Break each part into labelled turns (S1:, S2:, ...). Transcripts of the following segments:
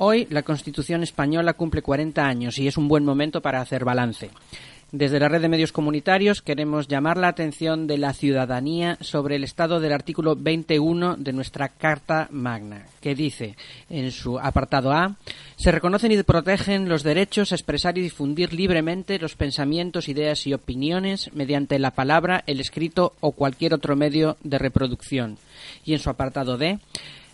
S1: Hoy la Constitución española cumple 40 años y es un buen momento para hacer balance. Desde la red de medios comunitarios queremos llamar la atención de la ciudadanía sobre el estado del artículo 21 de nuestra Carta Magna, que dice en su apartado A, se reconocen y protegen los derechos a expresar y difundir libremente los pensamientos, ideas y opiniones mediante la palabra, el escrito o cualquier otro medio de reproducción. Y en su apartado D,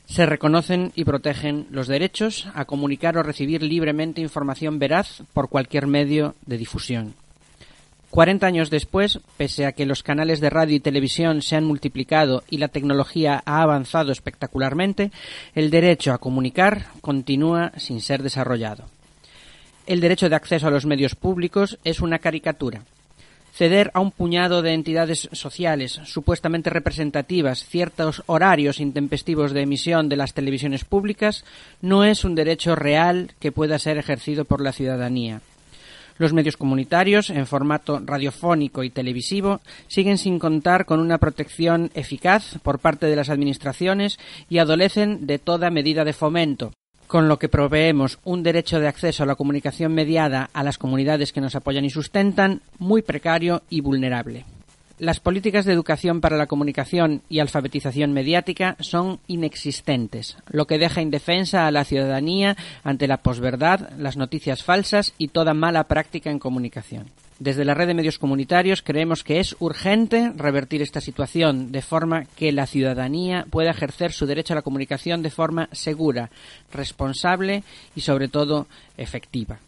S1: se reconocen y protegen los derechos a comunicar o recibir libremente información veraz por cualquier medio de difusión. Cuarenta años después, pese a que los canales de radio y televisión se han multiplicado y la tecnología ha avanzado espectacularmente, el derecho a comunicar continúa sin ser desarrollado. El derecho de acceso a los medios públicos es una caricatura ceder a un puñado de entidades sociales supuestamente representativas ciertos horarios intempestivos de emisión de las televisiones públicas no es un derecho real que pueda ser ejercido por la ciudadanía. Los medios comunitarios, en formato radiofónico y televisivo, siguen sin contar con una protección eficaz por parte de las administraciones y adolecen de toda medida de fomento, con lo que proveemos un derecho de acceso a la comunicación mediada a las comunidades que nos apoyan y sustentan muy precario y vulnerable. Las políticas de educación para la comunicación y alfabetización mediática son inexistentes, lo que deja indefensa a la ciudadanía ante la posverdad, las noticias falsas y toda mala práctica en comunicación. Desde la red de medios comunitarios creemos que es urgente revertir esta situación de forma que la ciudadanía pueda ejercer su derecho a la comunicación de forma segura, responsable y sobre todo efectiva.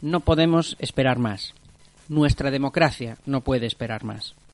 S1: No podemos esperar más. Nuestra democracia no puede esperar más.